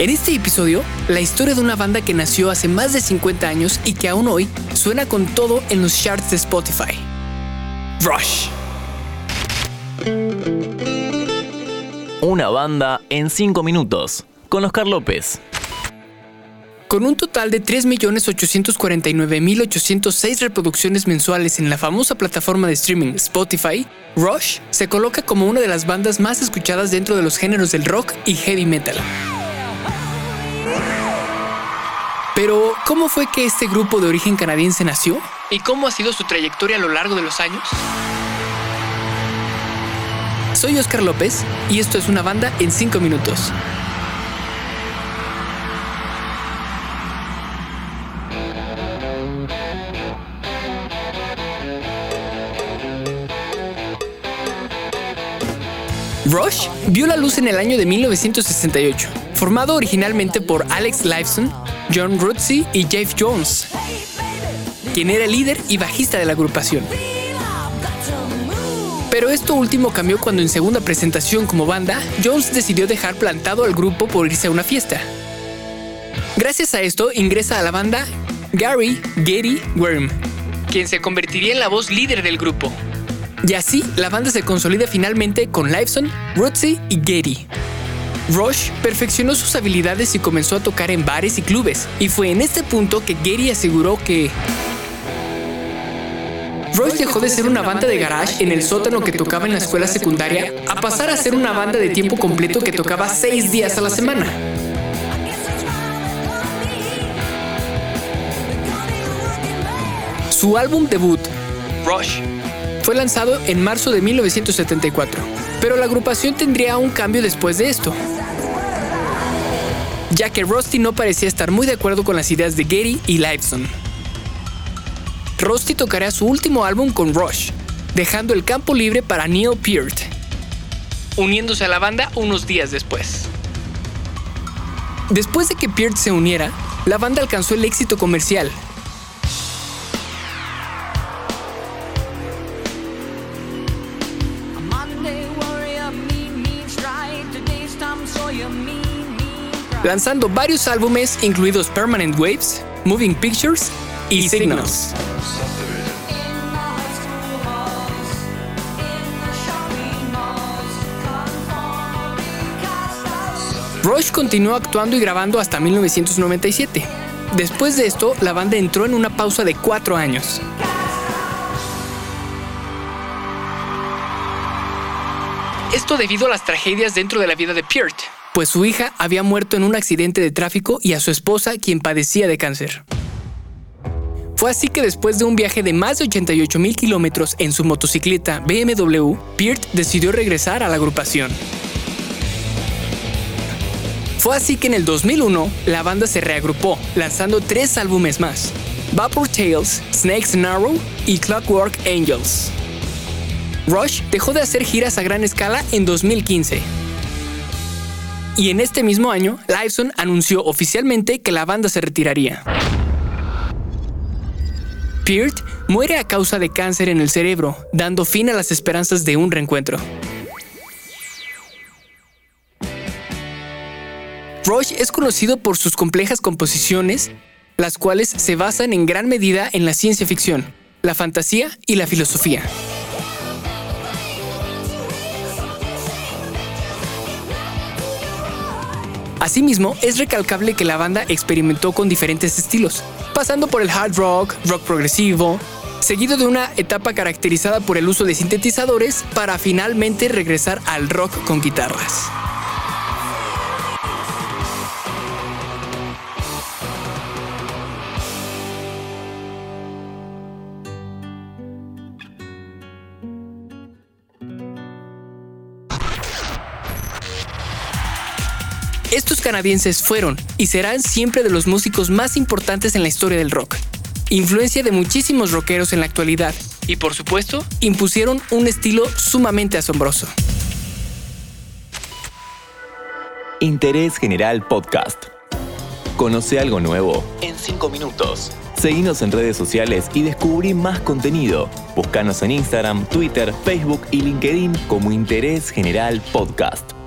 En este episodio, la historia de una banda que nació hace más de 50 años y que aún hoy suena con todo en los charts de Spotify. Rush. Una banda en 5 minutos, con Oscar López. Con un total de 3.849.806 reproducciones mensuales en la famosa plataforma de streaming Spotify, Rush se coloca como una de las bandas más escuchadas dentro de los géneros del rock y heavy metal. Pero, ¿cómo fue que este grupo de origen canadiense nació? ¿Y cómo ha sido su trayectoria a lo largo de los años? Soy Oscar López y esto es una banda en 5 minutos. Rush vio la luz en el año de 1968, formado originalmente por Alex Lifeson, John Rutsey y Jeff Jones, quien era líder y bajista de la agrupación. Pero esto último cambió cuando en segunda presentación como banda, Jones decidió dejar plantado al grupo por irse a una fiesta. Gracias a esto ingresa a la banda Gary Gary Worm, quien se convertiría en la voz líder del grupo. Y así, la banda se consolida finalmente con Liveson, Rutsey y Gary. Rush perfeccionó sus habilidades y comenzó a tocar en bares y clubes, y fue en este punto que Gary aseguró que Rush dejó de ser una banda de garage en el sótano que tocaba en la escuela secundaria a pasar a ser una banda de tiempo completo que tocaba seis días a la semana. Su álbum debut, Rush, fue lanzado en marzo de 1974, pero la agrupación tendría un cambio después de esto, ya que Rusty no parecía estar muy de acuerdo con las ideas de Gary y Liveson. Rusty tocaría su último álbum con Rush, dejando el campo libre para Neil Peart, uniéndose a la banda unos días después. Después de que Peart se uniera, la banda alcanzó el éxito comercial lanzando varios álbumes incluidos Permanent Waves, Moving Pictures y Signals. Rush continuó actuando y grabando hasta 1997. Después de esto, la banda entró en una pausa de cuatro años. Esto debido a las tragedias dentro de la vida de Peart, pues su hija había muerto en un accidente de tráfico y a su esposa quien padecía de cáncer. Fue así que después de un viaje de más de 88 mil kilómetros en su motocicleta BMW, Peart decidió regresar a la agrupación. Fue así que en el 2001 la banda se reagrupó, lanzando tres álbumes más: Vapor Tales, Snakes Narrow y Clockwork Angels. Rush dejó de hacer giras a gran escala en 2015 y en este mismo año, Liveson anunció oficialmente que la banda se retiraría. Peart muere a causa de cáncer en el cerebro, dando fin a las esperanzas de un reencuentro. Rush es conocido por sus complejas composiciones, las cuales se basan en gran medida en la ciencia ficción, la fantasía y la filosofía. Asimismo, es recalcable que la banda experimentó con diferentes estilos, pasando por el hard rock, rock progresivo, seguido de una etapa caracterizada por el uso de sintetizadores para finalmente regresar al rock con guitarras. Estos canadienses fueron y serán siempre de los músicos más importantes en la historia del rock. Influencia de muchísimos rockeros en la actualidad y por supuesto impusieron un estilo sumamente asombroso. Interés General Podcast. Conoce algo nuevo en 5 minutos. Seguinos en redes sociales y descubrí más contenido. Búscanos en Instagram, Twitter, Facebook y LinkedIn como Interés General Podcast.